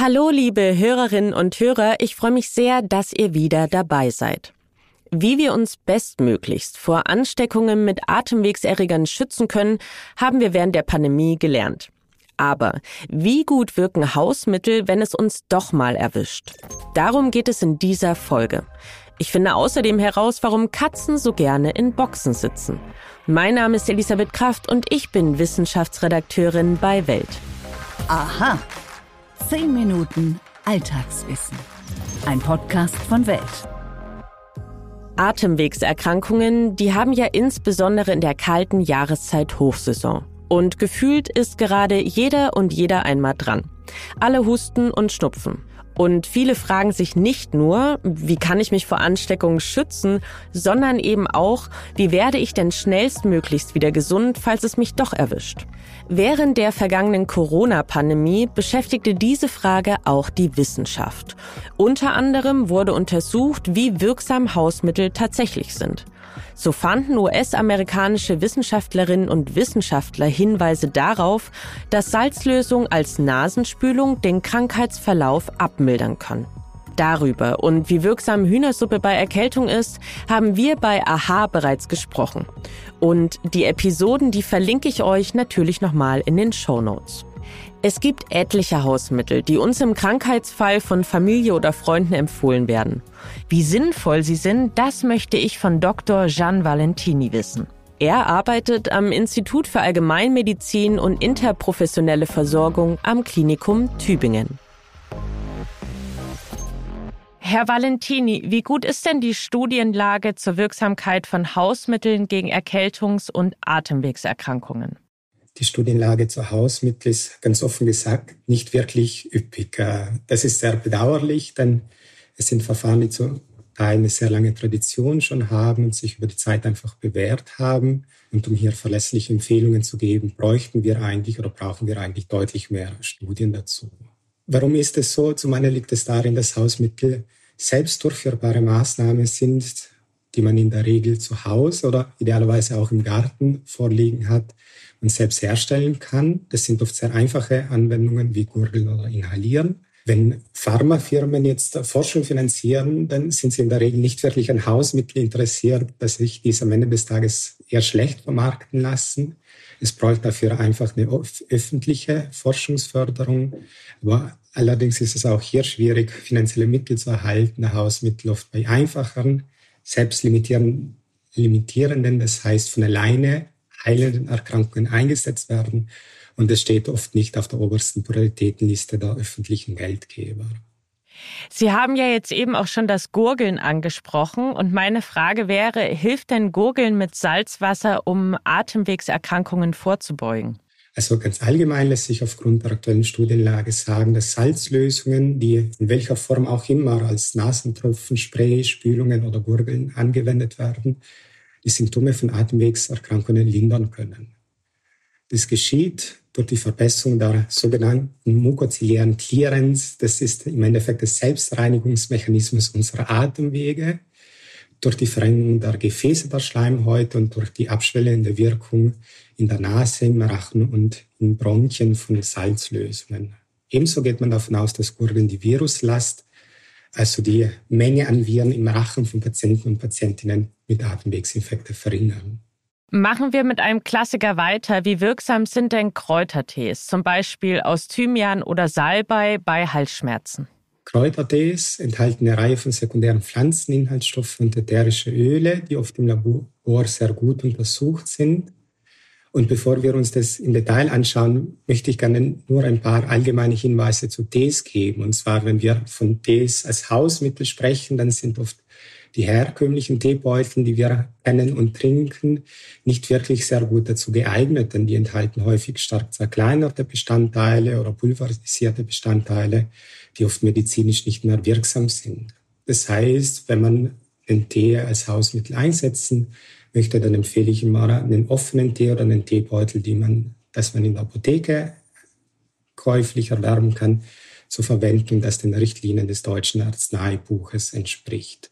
Hallo, liebe Hörerinnen und Hörer, ich freue mich sehr, dass ihr wieder dabei seid. Wie wir uns bestmöglichst vor Ansteckungen mit Atemwegserregern schützen können, haben wir während der Pandemie gelernt. Aber wie gut wirken Hausmittel, wenn es uns doch mal erwischt? Darum geht es in dieser Folge. Ich finde außerdem heraus, warum Katzen so gerne in Boxen sitzen. Mein Name ist Elisabeth Kraft und ich bin Wissenschaftsredakteurin bei Welt. Aha. Zehn Minuten Alltagswissen. Ein Podcast von Welt. Atemwegserkrankungen, die haben ja insbesondere in der kalten Jahreszeit Hochsaison. Und gefühlt ist gerade jeder und jeder einmal dran. Alle husten und schnupfen. Und viele fragen sich nicht nur, wie kann ich mich vor Ansteckungen schützen, sondern eben auch, wie werde ich denn schnellstmöglichst wieder gesund, falls es mich doch erwischt. Während der vergangenen Corona-Pandemie beschäftigte diese Frage auch die Wissenschaft. Unter anderem wurde untersucht, wie wirksam Hausmittel tatsächlich sind. So fanden US-amerikanische Wissenschaftlerinnen und Wissenschaftler Hinweise darauf, dass Salzlösung als Nasenspülung den Krankheitsverlauf abmildern kann. Darüber und wie wirksam Hühnersuppe bei Erkältung ist, haben wir bei AHA bereits gesprochen. Und die Episoden, die verlinke ich euch natürlich nochmal in den Show Notes. Es gibt etliche Hausmittel, die uns im Krankheitsfall von Familie oder Freunden empfohlen werden. Wie sinnvoll sie sind, das möchte ich von Dr. Gian Valentini wissen. Er arbeitet am Institut für Allgemeinmedizin und interprofessionelle Versorgung am Klinikum Tübingen. Herr Valentini, wie gut ist denn die Studienlage zur Wirksamkeit von Hausmitteln gegen Erkältungs- und Atemwegserkrankungen? Die Studienlage zu Hausmittel ist ganz offen gesagt nicht wirklich üppig. Äh, das ist sehr bedauerlich, denn es sind Verfahren, die eine sehr lange Tradition schon haben und sich über die Zeit einfach bewährt haben. Und um hier verlässliche Empfehlungen zu geben, bräuchten wir eigentlich oder brauchen wir eigentlich deutlich mehr Studien dazu. Warum ist es so? Zum einen liegt es darin, dass Hausmittel selbst durchführbare Maßnahmen sind, die man in der Regel zu Hause oder idealerweise auch im Garten vorliegen hat und selbst herstellen kann. Das sind oft sehr einfache Anwendungen wie Gurgeln oder Inhalieren. Wenn Pharmafirmen jetzt Forschung finanzieren, dann sind sie in der Regel nicht wirklich an Hausmittel interessiert, dass sich dies am Ende des Tages eher schlecht vermarkten lassen. Es braucht dafür einfach eine öffentliche Forschungsförderung. Aber allerdings ist es auch hier schwierig, finanzielle Mittel zu erhalten. Hausmittel oft bei einfacheren, selbstlimitierenden, das heißt von alleine heilenden Erkrankungen eingesetzt werden. Und es steht oft nicht auf der obersten Prioritätenliste der öffentlichen Geldgeber. Sie haben ja jetzt eben auch schon das Gurgeln angesprochen. Und meine Frage wäre, hilft denn Gurgeln mit Salzwasser, um Atemwegserkrankungen vorzubeugen? Also ganz allgemein lässt sich aufgrund der aktuellen Studienlage sagen, dass Salzlösungen, die in welcher Form auch immer als Nasentropfen, Spray, Spülungen oder Gurgeln angewendet werden, die Symptome von Atemwegserkrankungen lindern können. Das geschieht durch die Verbesserung der sogenannten mukoziliären Clearance. Das ist im Endeffekt der Selbstreinigungsmechanismus unserer Atemwege, durch die Verengung der Gefäße der Schleimhäute und durch die abschwellende Wirkung in der Nase, im Rachen und in Bronchien von Salzlösungen. Ebenso geht man davon aus, dass Gurgeln die Viruslast also die Menge an Viren im Rachen von Patienten und Patientinnen mit Atemwegsinfekten verringern. Machen wir mit einem Klassiker weiter. Wie wirksam sind denn Kräutertees, zum Beispiel aus Thymian oder Salbei bei Halsschmerzen? Kräutertees enthalten eine Reihe von sekundären Pflanzeninhaltsstoffen und ätherische Öle, die oft im Labor sehr gut untersucht sind. Und bevor wir uns das im Detail anschauen, möchte ich gerne nur ein paar allgemeine Hinweise zu Tees geben. Und zwar, wenn wir von Tees als Hausmittel sprechen, dann sind oft die herkömmlichen Teebeutel, die wir kennen und trinken, nicht wirklich sehr gut dazu geeignet, denn die enthalten häufig stark zerkleinerte Bestandteile oder pulverisierte Bestandteile, die oft medizinisch nicht mehr wirksam sind. Das heißt, wenn man den Tee als Hausmittel einsetzen möchte, dann empfehle ich immer einen offenen Tee oder einen Teebeutel, die man, dass man in der Apotheke käuflich erwerben kann, zur Verwendung, das den Richtlinien des deutschen Arzneibuches entspricht.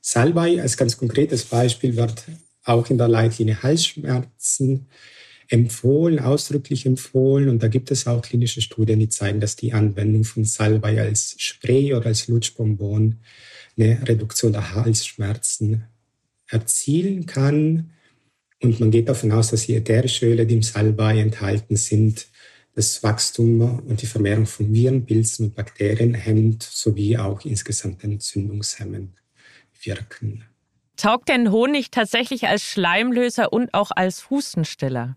Salbei als ganz konkretes Beispiel wird auch in der Leitlinie Halsschmerzen empfohlen, ausdrücklich empfohlen. Und da gibt es auch klinische Studien, die zeigen, dass die Anwendung von Salbei als Spray oder als Lutschbonbon eine Reduktion der Halsschmerzen erzielen kann. Und man geht davon aus, dass die ätherische Öle, die im Salbei enthalten sind, das Wachstum und die Vermehrung von Viren, Pilzen und Bakterien hemmt, sowie auch insgesamt entzündungshemmend wirken. Taugt denn Honig tatsächlich als Schleimlöser und auch als Hustenstiller?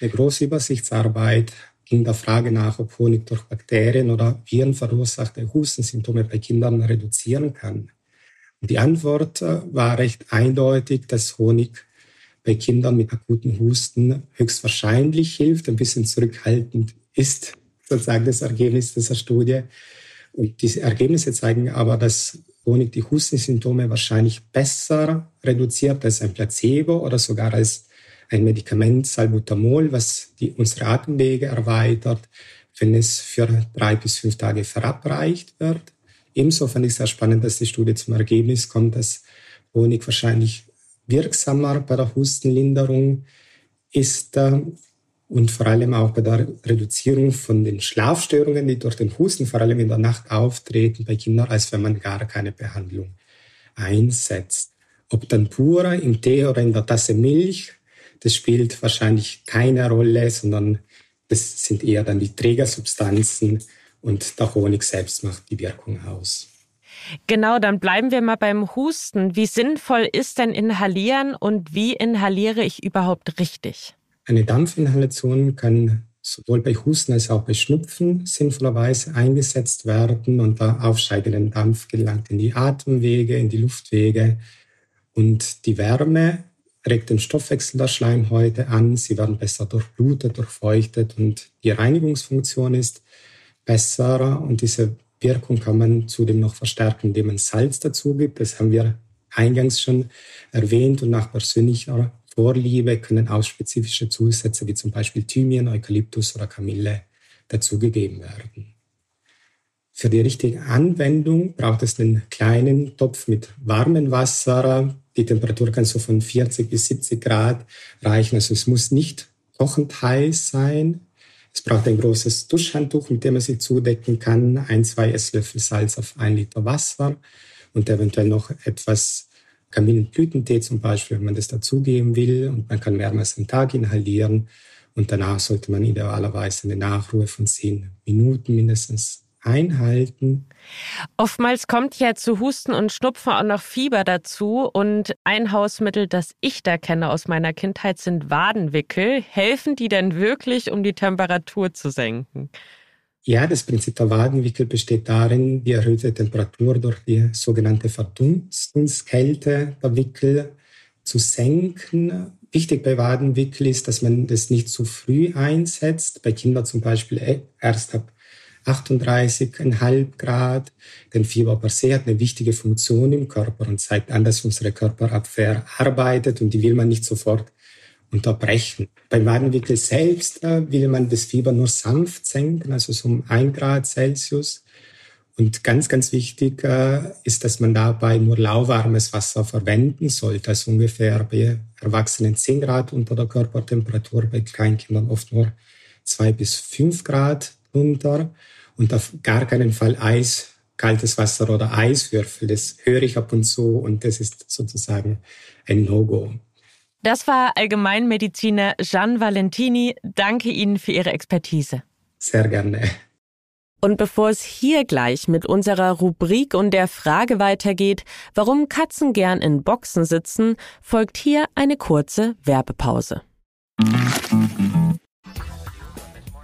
Eine große Übersichtsarbeit ging der Frage nach, ob Honig durch Bakterien oder Viren verursachte Hustensymptome bei Kindern reduzieren kann. Und die Antwort äh, war recht eindeutig, dass Honig bei Kindern mit akuten Husten höchstwahrscheinlich hilft, ein bisschen zurückhaltend ist sozusagen das Ergebnis dieser Studie. Und diese Ergebnisse zeigen aber, dass Honig die Hustensymptome wahrscheinlich besser reduziert als ein Placebo oder sogar als ein Medikament Salbutamol, was die, unsere Atemwege erweitert, wenn es für drei bis fünf Tage verabreicht wird. Ebenso fand ich sehr spannend, dass die Studie zum Ergebnis kommt, dass Honig wahrscheinlich wirksamer bei der Hustenlinderung ist und vor allem auch bei der Reduzierung von den Schlafstörungen, die durch den Husten vor allem in der Nacht auftreten bei Kindern, als wenn man gar keine Behandlung einsetzt. Ob dann pur im Tee oder in der Tasse Milch, das spielt wahrscheinlich keine Rolle, sondern das sind eher dann die Trägersubstanzen und der Honig selbst macht die Wirkung aus. Genau, dann bleiben wir mal beim Husten. Wie sinnvoll ist denn Inhalieren und wie inhaliere ich überhaupt richtig? Eine Dampfinhalation kann sowohl bei Husten als auch bei Schnupfen sinnvollerweise eingesetzt werden und der aufsteigende Dampf gelangt in die Atemwege, in die Luftwege und die Wärme regt den Stoffwechsel der Schleimhäute an, sie werden besser durchblutet, durchfeuchtet und die Reinigungsfunktion ist besser und diese Wirkung kann man zudem noch verstärken, indem man Salz dazu gibt. Das haben wir eingangs schon erwähnt und nach persönlicher Vorliebe können auch spezifische Zusätze wie zum Beispiel Thymian, Eukalyptus oder Kamille dazugegeben werden. Für die richtige Anwendung braucht es einen kleinen Topf mit warmem Wasser. Die Temperatur kann so von 40 bis 70 Grad reichen. Also es muss nicht kochend heiß sein. Es braucht ein großes Duschhandtuch, mit dem man sich zudecken kann. Ein, zwei Esslöffel Salz auf ein Liter Wasser und eventuell noch etwas Kamillenblütentee zum Beispiel, wenn man das dazugeben will. Und man kann mehrmals am Tag inhalieren. Und danach sollte man idealerweise eine Nachruhe von zehn Minuten mindestens einhalten. Oftmals kommt ja zu Husten und Schnupfen auch noch Fieber dazu. Und ein Hausmittel, das ich da kenne aus meiner Kindheit, sind Wadenwickel. Helfen die denn wirklich, um die Temperatur zu senken? Ja, das Prinzip der Wadenwickel besteht darin, die erhöhte Temperatur durch die sogenannte Verdunstungskälte der Wickel zu senken. Wichtig bei Wadenwickel ist, dass man das nicht zu früh einsetzt. Bei Kindern zum Beispiel e- erst ab 38,5 Grad. Denn Fieber per se hat eine wichtige Funktion im Körper und zeigt an, dass unsere Körperabwehr arbeitet und die will man nicht sofort unterbrechen. Beim Wadenwickel selbst äh, will man das Fieber nur sanft senken, also so um ein Grad Celsius. Und ganz, ganz wichtig äh, ist, dass man dabei nur lauwarmes Wasser verwenden sollte, also ungefähr bei Erwachsenen 10 Grad unter der Körpertemperatur, bei Kleinkindern oft nur 2 bis 5 Grad unter und auf gar keinen Fall Eis, kaltes Wasser oder Eiswürfel. Das höre ich ab und zu und das ist sozusagen ein No-Go. Das war Allgemeinmediziner Gian Valentini. Danke Ihnen für Ihre Expertise. Sehr gerne. Und bevor es hier gleich mit unserer Rubrik und der Frage weitergeht, warum Katzen gern in Boxen sitzen, folgt hier eine kurze Werbepause.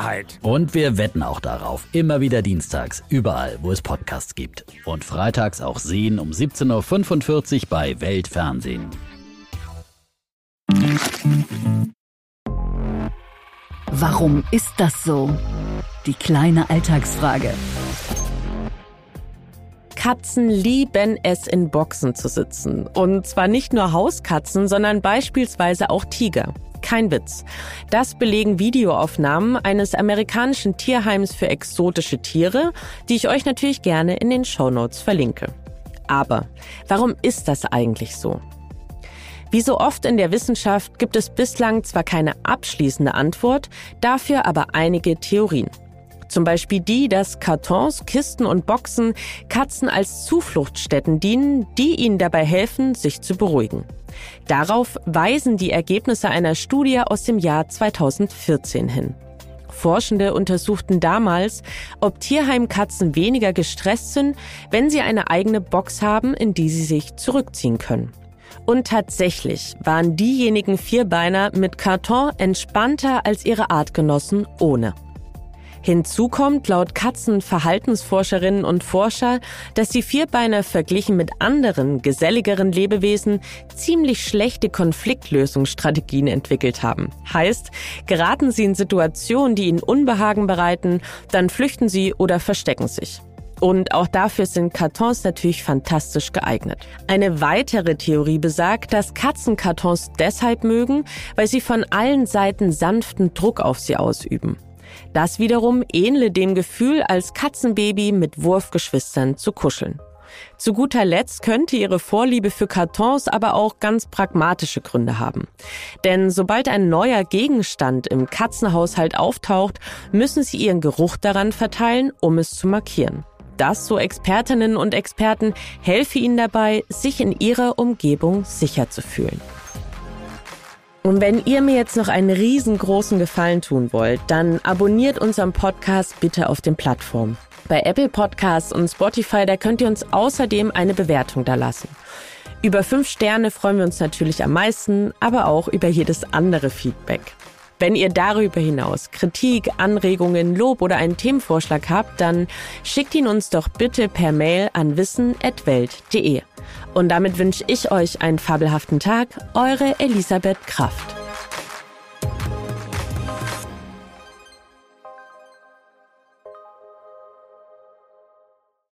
Wahrheit. Und wir wetten auch darauf. Immer wieder dienstags, überall, wo es Podcasts gibt. Und freitags auch sehen um 17.45 Uhr bei Weltfernsehen. Warum ist das so? Die kleine Alltagsfrage. Katzen lieben es, in Boxen zu sitzen. Und zwar nicht nur Hauskatzen, sondern beispielsweise auch Tiger. Kein Witz. Das belegen Videoaufnahmen eines amerikanischen Tierheims für exotische Tiere, die ich euch natürlich gerne in den Shownotes verlinke. Aber warum ist das eigentlich so? Wie so oft in der Wissenschaft gibt es bislang zwar keine abschließende Antwort, dafür aber einige Theorien. Zum Beispiel die, dass Kartons, Kisten und Boxen Katzen als Zufluchtsstätten dienen, die ihnen dabei helfen, sich zu beruhigen. Darauf weisen die Ergebnisse einer Studie aus dem Jahr 2014 hin. Forschende untersuchten damals, ob Tierheimkatzen weniger gestresst sind, wenn sie eine eigene Box haben, in die sie sich zurückziehen können. Und tatsächlich waren diejenigen Vierbeiner mit Karton entspannter als ihre Artgenossen ohne. Hinzu kommt laut Katzenverhaltensforscherinnen und Forscher, dass die Vierbeiner verglichen mit anderen, geselligeren Lebewesen ziemlich schlechte Konfliktlösungsstrategien entwickelt haben. Heißt, geraten sie in Situationen, die ihnen Unbehagen bereiten, dann flüchten sie oder verstecken sich. Und auch dafür sind Kartons natürlich fantastisch geeignet. Eine weitere Theorie besagt, dass Katzen Kartons deshalb mögen, weil sie von allen Seiten sanften Druck auf sie ausüben. Das wiederum ähnle dem Gefühl, als Katzenbaby mit Wurfgeschwistern zu kuscheln. Zu guter Letzt könnte ihre Vorliebe für Kartons aber auch ganz pragmatische Gründe haben. Denn sobald ein neuer Gegenstand im Katzenhaushalt auftaucht, müssen sie ihren Geruch daran verteilen, um es zu markieren. Das, so Expertinnen und Experten, helfe ihnen dabei, sich in ihrer Umgebung sicher zu fühlen. Und wenn ihr mir jetzt noch einen riesengroßen Gefallen tun wollt, dann abonniert unseren Podcast bitte auf den Plattformen. Bei Apple Podcasts und Spotify, da könnt ihr uns außerdem eine Bewertung da lassen. Über fünf Sterne freuen wir uns natürlich am meisten, aber auch über jedes andere Feedback. Wenn ihr darüber hinaus Kritik, Anregungen, Lob oder einen Themenvorschlag habt, dann schickt ihn uns doch bitte per Mail an wissen.welt.de. Und damit wünsche ich euch einen fabelhaften Tag. Eure Elisabeth Kraft.